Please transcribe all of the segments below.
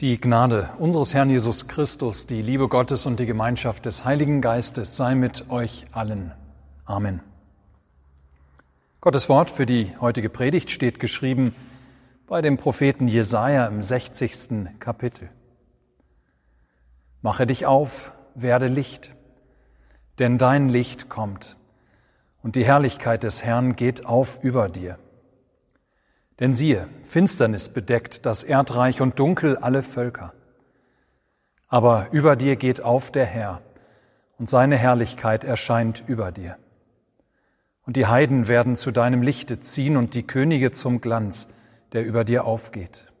Die Gnade unseres Herrn Jesus Christus, die Liebe Gottes und die Gemeinschaft des Heiligen Geistes sei mit euch allen. Amen. Gottes Wort für die heutige Predigt steht geschrieben bei dem Propheten Jesaja im 60. Kapitel. Mache dich auf, werde Licht, denn dein Licht kommt und die Herrlichkeit des Herrn geht auf über dir. Denn siehe, Finsternis bedeckt das Erdreich und dunkel alle Völker. Aber über dir geht auf der Herr, und seine Herrlichkeit erscheint über dir. Und die Heiden werden zu deinem Lichte ziehen und die Könige zum Glanz, der über dir aufgeht.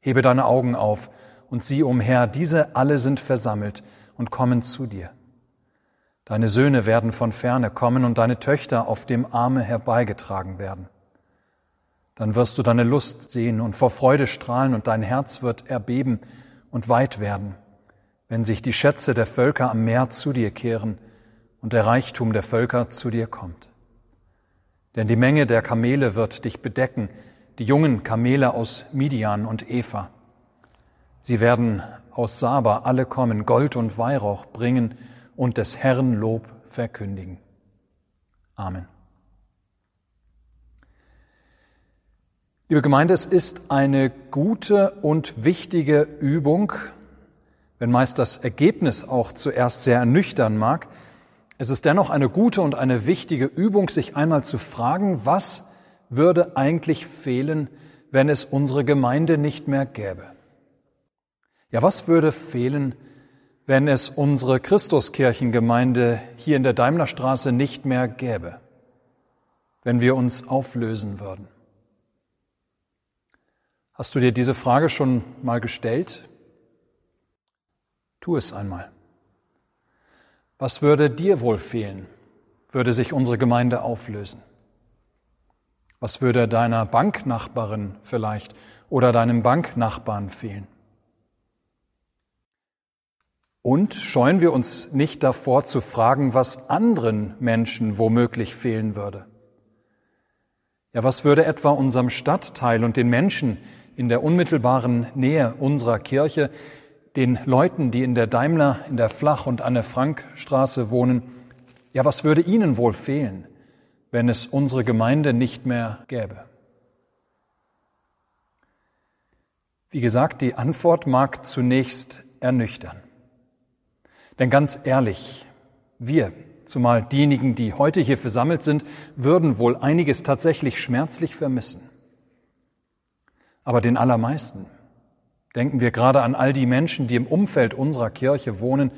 Hebe deine Augen auf und sieh umher, diese alle sind versammelt und kommen zu dir. Deine Söhne werden von ferne kommen und deine Töchter auf dem Arme herbeigetragen werden. Dann wirst du deine Lust sehen und vor Freude strahlen und dein Herz wird erbeben und weit werden, wenn sich die Schätze der Völker am Meer zu dir kehren und der Reichtum der Völker zu dir kommt. Denn die Menge der Kamele wird dich bedecken, die jungen Kamele aus Midian und Eva. Sie werden aus Saba alle kommen, Gold und Weihrauch bringen und des Herrn Lob verkündigen. Amen. Liebe Gemeinde, es ist eine gute und wichtige Übung, wenn meist das Ergebnis auch zuerst sehr ernüchtern mag. Es ist dennoch eine gute und eine wichtige Übung, sich einmal zu fragen, was würde eigentlich fehlen, wenn es unsere Gemeinde nicht mehr gäbe? Ja, was würde fehlen, wenn es unsere Christuskirchengemeinde hier in der Daimlerstraße nicht mehr gäbe? Wenn wir uns auflösen würden? Hast du dir diese Frage schon mal gestellt? Tu es einmal. Was würde dir wohl fehlen, würde sich unsere Gemeinde auflösen? Was würde deiner Banknachbarin vielleicht oder deinem Banknachbarn fehlen? Und scheuen wir uns nicht davor zu fragen, was anderen Menschen womöglich fehlen würde? Ja, was würde etwa unserem Stadtteil und den Menschen, in der unmittelbaren Nähe unserer Kirche den Leuten, die in der Daimler, in der Flach- und Anne-Frank-Straße wohnen, ja, was würde ihnen wohl fehlen, wenn es unsere Gemeinde nicht mehr gäbe? Wie gesagt, die Antwort mag zunächst ernüchtern. Denn ganz ehrlich, wir, zumal diejenigen, die heute hier versammelt sind, würden wohl einiges tatsächlich schmerzlich vermissen. Aber den allermeisten denken wir gerade an all die Menschen, die im Umfeld unserer Kirche wohnen,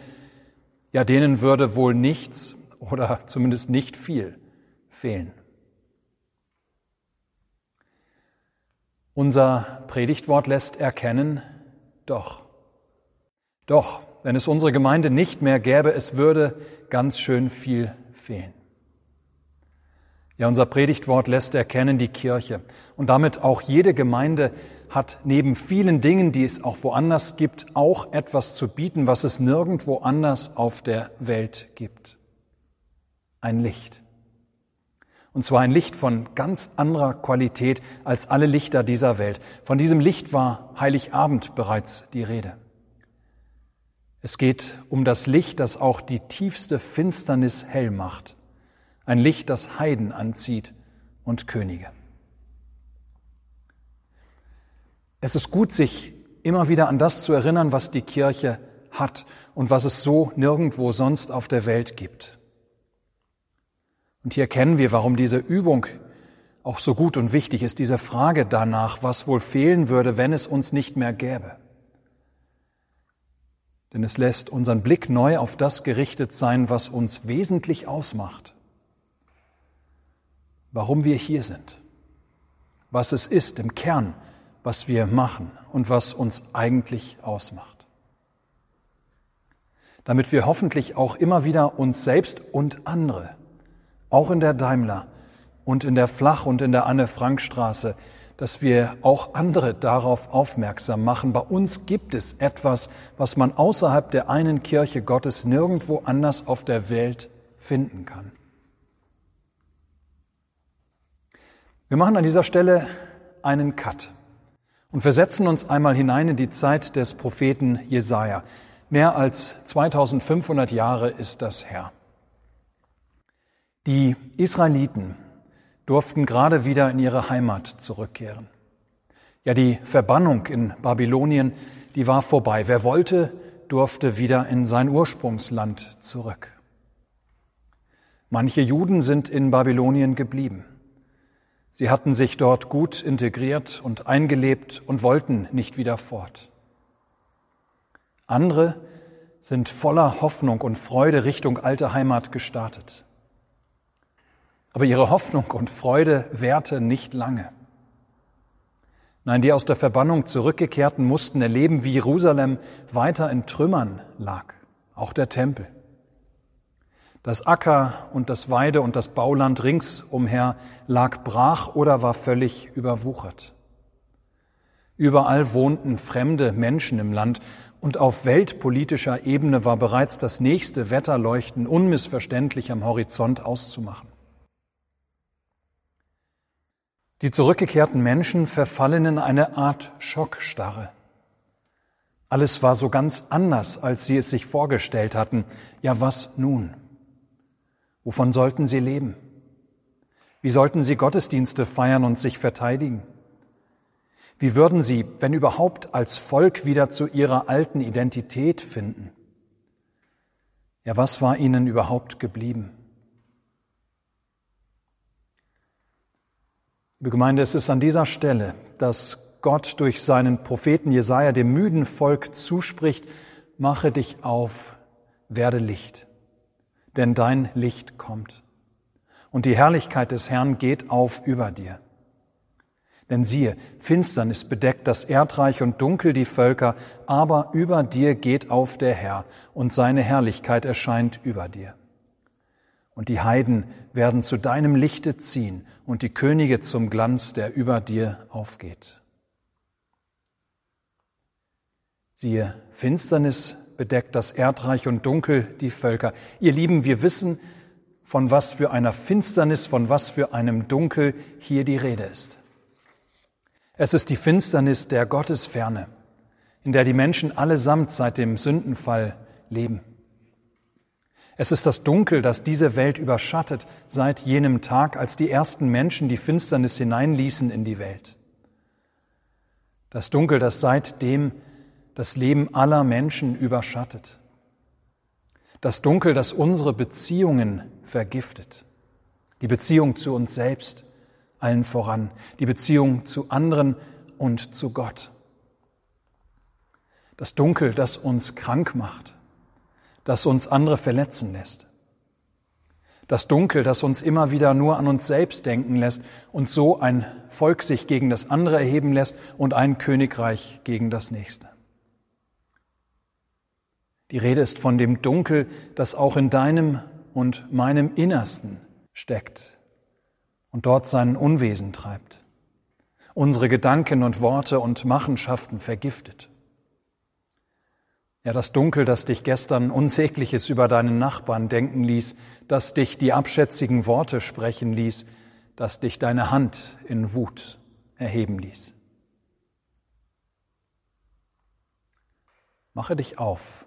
ja denen würde wohl nichts oder zumindest nicht viel fehlen. Unser Predigtwort lässt erkennen, doch, doch, wenn es unsere Gemeinde nicht mehr gäbe, es würde ganz schön viel fehlen. Ja, unser Predigtwort lässt erkennen, die Kirche und damit auch jede Gemeinde hat neben vielen Dingen, die es auch woanders gibt, auch etwas zu bieten, was es nirgendwo anders auf der Welt gibt. Ein Licht. Und zwar ein Licht von ganz anderer Qualität als alle Lichter dieser Welt. Von diesem Licht war Heiligabend bereits die Rede. Es geht um das Licht, das auch die tiefste Finsternis hell macht ein Licht, das Heiden anzieht und Könige. Es ist gut, sich immer wieder an das zu erinnern, was die Kirche hat und was es so nirgendwo sonst auf der Welt gibt. Und hier kennen wir, warum diese Übung auch so gut und wichtig ist, diese Frage danach, was wohl fehlen würde, wenn es uns nicht mehr gäbe. Denn es lässt unseren Blick neu auf das gerichtet sein, was uns wesentlich ausmacht warum wir hier sind, was es ist im Kern, was wir machen und was uns eigentlich ausmacht. Damit wir hoffentlich auch immer wieder uns selbst und andere, auch in der Daimler und in der Flach- und in der Anne-Frank-Straße, dass wir auch andere darauf aufmerksam machen. Bei uns gibt es etwas, was man außerhalb der einen Kirche Gottes nirgendwo anders auf der Welt finden kann. Wir machen an dieser Stelle einen Cut und versetzen uns einmal hinein in die Zeit des Propheten Jesaja. Mehr als 2500 Jahre ist das her. Die Israeliten durften gerade wieder in ihre Heimat zurückkehren. Ja, die Verbannung in Babylonien, die war vorbei. Wer wollte, durfte wieder in sein Ursprungsland zurück. Manche Juden sind in Babylonien geblieben. Sie hatten sich dort gut integriert und eingelebt und wollten nicht wieder fort. Andere sind voller Hoffnung und Freude Richtung alte Heimat gestartet. Aber ihre Hoffnung und Freude währte nicht lange. Nein, die aus der Verbannung zurückgekehrten mussten erleben, wie Jerusalem weiter in Trümmern lag, auch der Tempel. Das Acker und das Weide und das Bauland ringsumher lag brach oder war völlig überwuchert. Überall wohnten fremde Menschen im Land und auf weltpolitischer Ebene war bereits das nächste Wetterleuchten unmissverständlich am Horizont auszumachen. Die zurückgekehrten Menschen verfallen in eine Art Schockstarre. Alles war so ganz anders, als sie es sich vorgestellt hatten. Ja, was nun? Wovon sollten sie leben? Wie sollten sie Gottesdienste feiern und sich verteidigen? Wie würden sie, wenn überhaupt, als Volk wieder zu ihrer alten Identität finden? Ja, was war ihnen überhaupt geblieben? Liebe Gemeinde, es ist an dieser Stelle, dass Gott durch seinen Propheten Jesaja dem müden Volk zuspricht, mache dich auf, werde Licht denn dein Licht kommt. Und die Herrlichkeit des Herrn geht auf über dir. Denn siehe, Finsternis bedeckt das Erdreich und dunkel die Völker, aber über dir geht auf der Herr, und seine Herrlichkeit erscheint über dir. Und die Heiden werden zu deinem Lichte ziehen und die Könige zum Glanz, der über dir aufgeht. Siehe, Finsternis bedeckt das Erdreich und dunkel die Völker. Ihr Lieben, wir wissen, von was für einer Finsternis, von was für einem Dunkel hier die Rede ist. Es ist die Finsternis der Gottesferne, in der die Menschen allesamt seit dem Sündenfall leben. Es ist das Dunkel, das diese Welt überschattet seit jenem Tag, als die ersten Menschen die Finsternis hineinließen in die Welt. Das Dunkel, das seitdem das Leben aller Menschen überschattet. Das Dunkel, das unsere Beziehungen vergiftet. Die Beziehung zu uns selbst allen voran, die Beziehung zu anderen und zu Gott. Das Dunkel, das uns krank macht, das uns andere verletzen lässt. Das Dunkel, das uns immer wieder nur an uns selbst denken lässt und so ein Volk sich gegen das andere erheben lässt und ein Königreich gegen das nächste. Die Rede ist von dem Dunkel, das auch in deinem und meinem Innersten steckt und dort seinen Unwesen treibt, unsere Gedanken und Worte und Machenschaften vergiftet. Ja, das Dunkel, das dich gestern Unsägliches über deinen Nachbarn denken ließ, das dich die abschätzigen Worte sprechen ließ, das dich deine Hand in Wut erheben ließ. Mache dich auf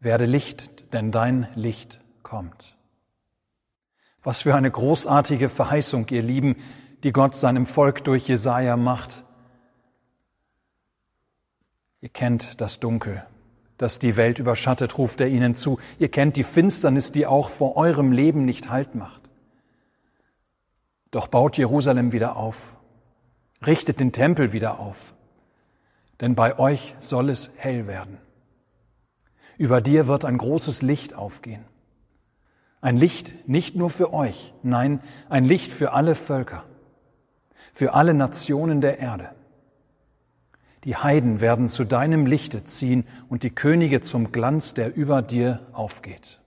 werde Licht, denn dein Licht kommt. Was für eine großartige Verheißung, ihr Lieben, die Gott seinem Volk durch Jesaja macht. Ihr kennt das Dunkel, das die Welt überschattet, ruft er ihnen zu. Ihr kennt die Finsternis, die auch vor eurem Leben nicht Halt macht. Doch baut Jerusalem wieder auf, richtet den Tempel wieder auf, denn bei euch soll es hell werden. Über dir wird ein großes Licht aufgehen. Ein Licht nicht nur für euch, nein, ein Licht für alle Völker, für alle Nationen der Erde. Die Heiden werden zu deinem Lichte ziehen und die Könige zum Glanz, der über dir aufgeht.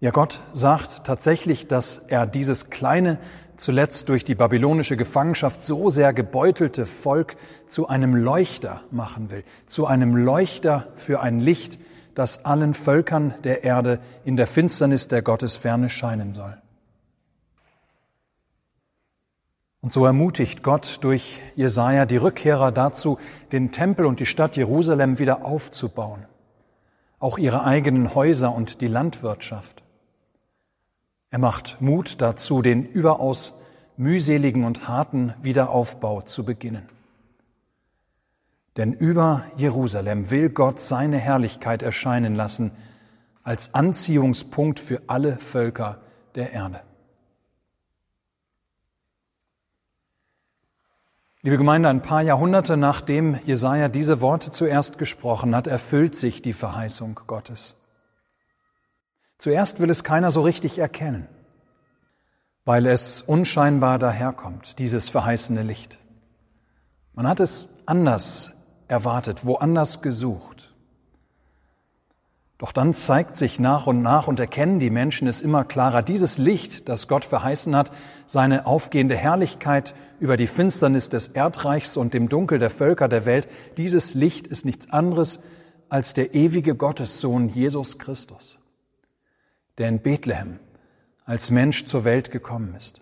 Ja, Gott sagt tatsächlich, dass er dieses kleine, zuletzt durch die babylonische Gefangenschaft so sehr gebeutelte Volk zu einem Leuchter machen will, zu einem Leuchter für ein Licht, das allen Völkern der Erde in der Finsternis der Gottesferne scheinen soll. Und so ermutigt Gott durch Jesaja die Rückkehrer dazu, den Tempel und die Stadt Jerusalem wieder aufzubauen. Auch ihre eigenen Häuser und die Landwirtschaft. Er macht Mut dazu, den überaus mühseligen und harten Wiederaufbau zu beginnen. Denn über Jerusalem will Gott seine Herrlichkeit erscheinen lassen als Anziehungspunkt für alle Völker der Erde. Liebe Gemeinde, ein paar Jahrhunderte nachdem Jesaja diese Worte zuerst gesprochen hat, erfüllt sich die Verheißung Gottes. Zuerst will es keiner so richtig erkennen, weil es unscheinbar daherkommt, dieses verheißene Licht. Man hat es anders erwartet, woanders gesucht. Doch dann zeigt sich nach und nach und erkennen die Menschen es immer klarer, dieses Licht, das Gott verheißen hat, seine aufgehende Herrlichkeit über die Finsternis des Erdreichs und dem Dunkel der Völker der Welt, dieses Licht ist nichts anderes als der ewige Gottessohn Jesus Christus, der in Bethlehem als Mensch zur Welt gekommen ist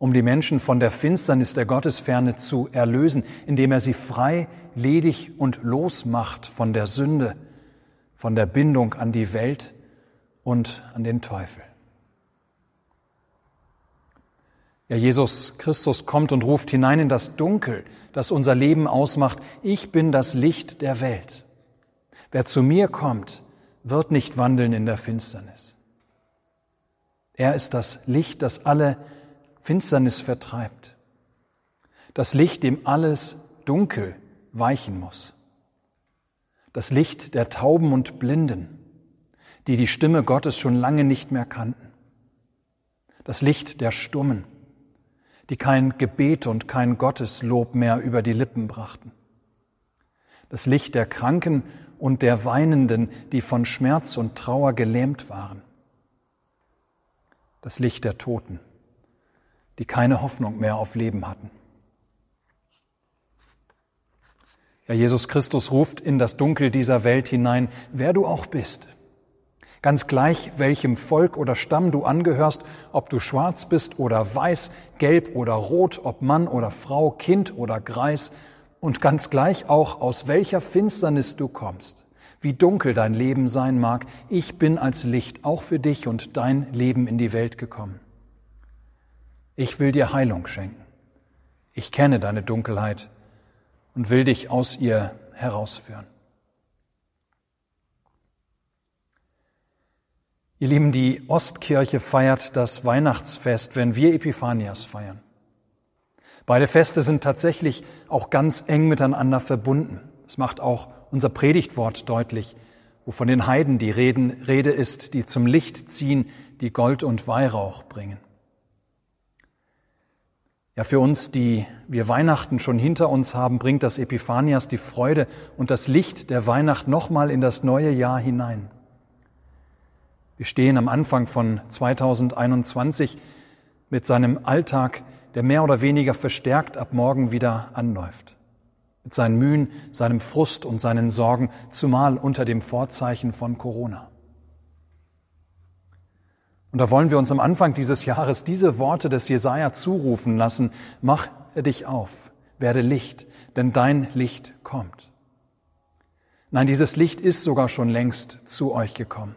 um die Menschen von der Finsternis der Gottesferne zu erlösen, indem er sie frei, ledig und losmacht von der Sünde, von der Bindung an die Welt und an den Teufel. Ja, Jesus Christus kommt und ruft hinein in das Dunkel, das unser Leben ausmacht. Ich bin das Licht der Welt. Wer zu mir kommt, wird nicht wandeln in der Finsternis. Er ist das Licht, das alle Finsternis vertreibt. Das Licht, dem alles Dunkel weichen muss das Licht der Tauben und Blinden, die die Stimme Gottes schon lange nicht mehr kannten, das Licht der Stummen, die kein Gebet und kein Gotteslob mehr über die Lippen brachten, das Licht der Kranken und der Weinenden, die von Schmerz und Trauer gelähmt waren, das Licht der Toten, die keine Hoffnung mehr auf Leben hatten. Ja, Jesus Christus ruft in das Dunkel dieser Welt hinein, wer du auch bist. Ganz gleich, welchem Volk oder Stamm du angehörst, ob du schwarz bist oder weiß, gelb oder rot, ob Mann oder Frau, Kind oder Greis, und ganz gleich auch, aus welcher Finsternis du kommst, wie dunkel dein Leben sein mag, ich bin als Licht auch für dich und dein Leben in die Welt gekommen. Ich will dir Heilung schenken. Ich kenne deine Dunkelheit und will dich aus ihr herausführen. Ihr Lieben, die Ostkirche feiert das Weihnachtsfest, wenn wir Epiphanias feiern. Beide Feste sind tatsächlich auch ganz eng miteinander verbunden. Das macht auch unser Predigtwort deutlich, wo von den Heiden die Rede ist, die zum Licht ziehen, die Gold und Weihrauch bringen. Ja, für uns, die wir Weihnachten schon hinter uns haben, bringt das Epiphanias die Freude und das Licht der Weihnacht nochmal in das neue Jahr hinein. Wir stehen am Anfang von 2021 mit seinem Alltag, der mehr oder weniger verstärkt ab morgen wieder anläuft. Mit seinen Mühen, seinem Frust und seinen Sorgen, zumal unter dem Vorzeichen von Corona. Und da wollen wir uns am Anfang dieses Jahres diese Worte des Jesaja zurufen lassen. Mach dich auf, werde Licht, denn dein Licht kommt. Nein, dieses Licht ist sogar schon längst zu euch gekommen.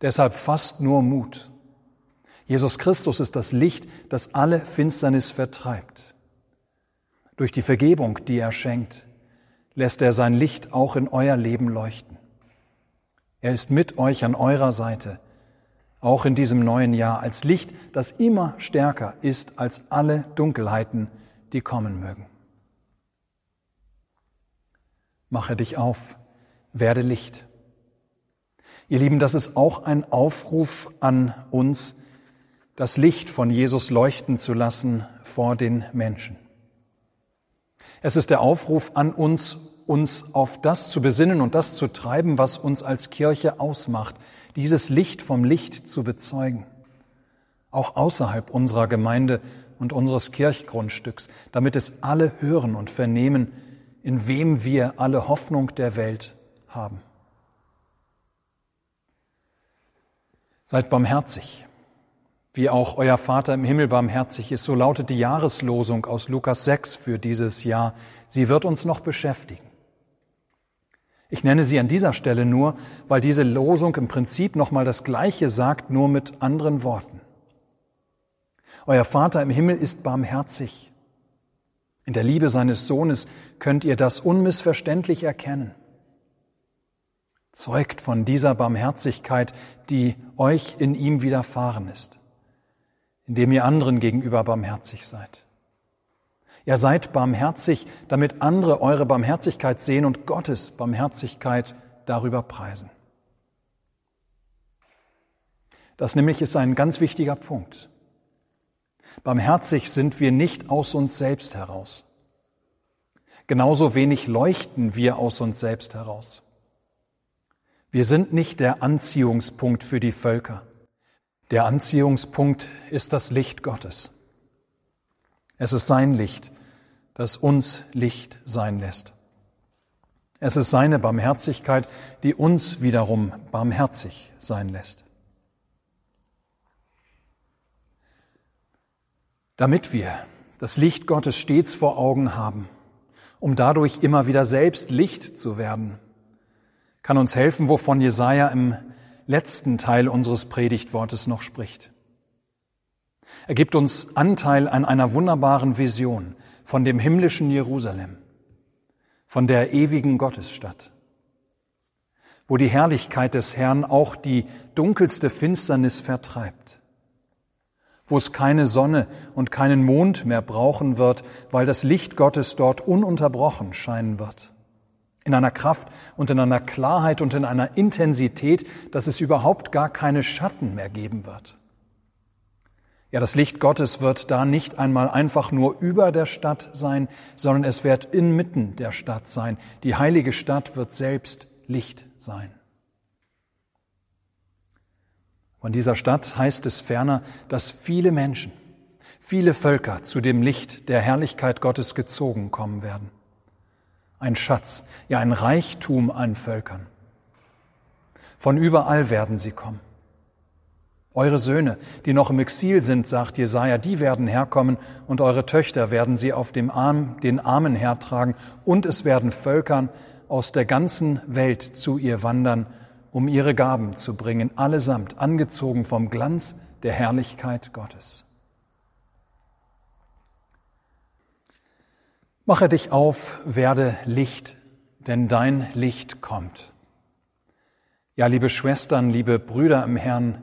Deshalb fasst nur Mut. Jesus Christus ist das Licht, das alle Finsternis vertreibt. Durch die Vergebung, die er schenkt, lässt er sein Licht auch in euer Leben leuchten. Er ist mit euch an eurer Seite auch in diesem neuen Jahr, als Licht, das immer stärker ist als alle Dunkelheiten, die kommen mögen. Mache dich auf, werde Licht. Ihr Lieben, das ist auch ein Aufruf an uns, das Licht von Jesus leuchten zu lassen vor den Menschen. Es ist der Aufruf an uns, uns auf das zu besinnen und das zu treiben, was uns als Kirche ausmacht, dieses Licht vom Licht zu bezeugen, auch außerhalb unserer Gemeinde und unseres Kirchgrundstücks, damit es alle hören und vernehmen, in wem wir alle Hoffnung der Welt haben. Seid barmherzig, wie auch euer Vater im Himmel barmherzig ist. So lautet die Jahreslosung aus Lukas 6 für dieses Jahr. Sie wird uns noch beschäftigen. Ich nenne sie an dieser Stelle nur, weil diese Losung im Prinzip nochmal das Gleiche sagt, nur mit anderen Worten. Euer Vater im Himmel ist barmherzig. In der Liebe seines Sohnes könnt ihr das unmissverständlich erkennen. Zeugt von dieser Barmherzigkeit, die euch in ihm widerfahren ist, indem ihr anderen gegenüber barmherzig seid. Ihr seid barmherzig, damit andere eure Barmherzigkeit sehen und Gottes Barmherzigkeit darüber preisen. Das nämlich ist ein ganz wichtiger Punkt. Barmherzig sind wir nicht aus uns selbst heraus. Genauso wenig leuchten wir aus uns selbst heraus. Wir sind nicht der Anziehungspunkt für die Völker. Der Anziehungspunkt ist das Licht Gottes. Es ist sein Licht, das uns Licht sein lässt. Es ist seine Barmherzigkeit, die uns wiederum barmherzig sein lässt. Damit wir das Licht Gottes stets vor Augen haben, um dadurch immer wieder selbst Licht zu werden, kann uns helfen, wovon Jesaja im letzten Teil unseres Predigtwortes noch spricht. Er gibt uns Anteil an einer wunderbaren Vision von dem himmlischen Jerusalem, von der ewigen Gottesstadt, wo die Herrlichkeit des Herrn auch die dunkelste Finsternis vertreibt, wo es keine Sonne und keinen Mond mehr brauchen wird, weil das Licht Gottes dort ununterbrochen scheinen wird. In einer Kraft und in einer Klarheit und in einer Intensität, dass es überhaupt gar keine Schatten mehr geben wird. Ja, das Licht Gottes wird da nicht einmal einfach nur über der Stadt sein, sondern es wird inmitten der Stadt sein. Die heilige Stadt wird selbst Licht sein. Von dieser Stadt heißt es ferner, dass viele Menschen, viele Völker zu dem Licht der Herrlichkeit Gottes gezogen kommen werden. Ein Schatz, ja ein Reichtum an Völkern. Von überall werden sie kommen. Eure Söhne, die noch im Exil sind, sagt Jesaja, die werden herkommen und eure Töchter werden sie auf dem Arm, den Armen hertragen und es werden Völkern aus der ganzen Welt zu ihr wandern, um ihre Gaben zu bringen, allesamt angezogen vom Glanz der Herrlichkeit Gottes. Mache dich auf, werde Licht, denn dein Licht kommt. Ja, liebe Schwestern, liebe Brüder im Herrn,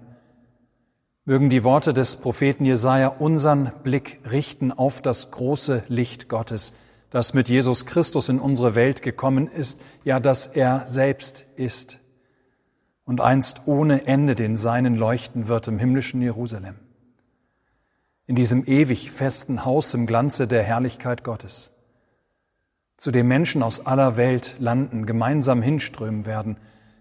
Mögen die Worte des Propheten Jesaja unseren Blick richten auf das große Licht Gottes, das mit Jesus Christus in unsere Welt gekommen ist, ja, dass er selbst ist und einst ohne Ende den Seinen leuchten wird im himmlischen Jerusalem. In diesem ewig festen Haus im Glanze der Herrlichkeit Gottes, zu dem Menschen aus aller Welt landen, gemeinsam hinströmen werden,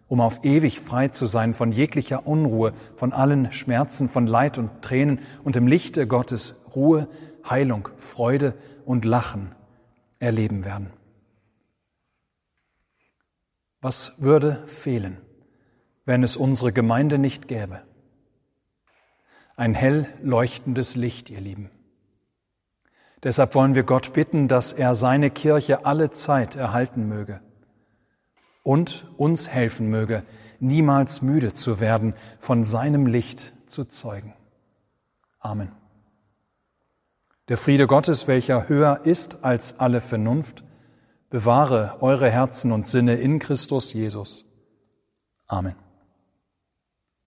um auf ewig frei zu sein von jeglicher Unruhe, von allen Schmerzen, von Leid und Tränen und im Lichte Gottes Ruhe, Heilung, Freude und Lachen erleben werden. Was würde fehlen, wenn es unsere Gemeinde nicht gäbe? Ein hell leuchtendes Licht, ihr Lieben. Deshalb wollen wir Gott bitten, dass er seine Kirche alle Zeit erhalten möge und uns helfen möge, niemals müde zu werden, von seinem Licht zu zeugen. Amen. Der Friede Gottes, welcher höher ist als alle Vernunft, bewahre eure Herzen und Sinne in Christus Jesus. Amen.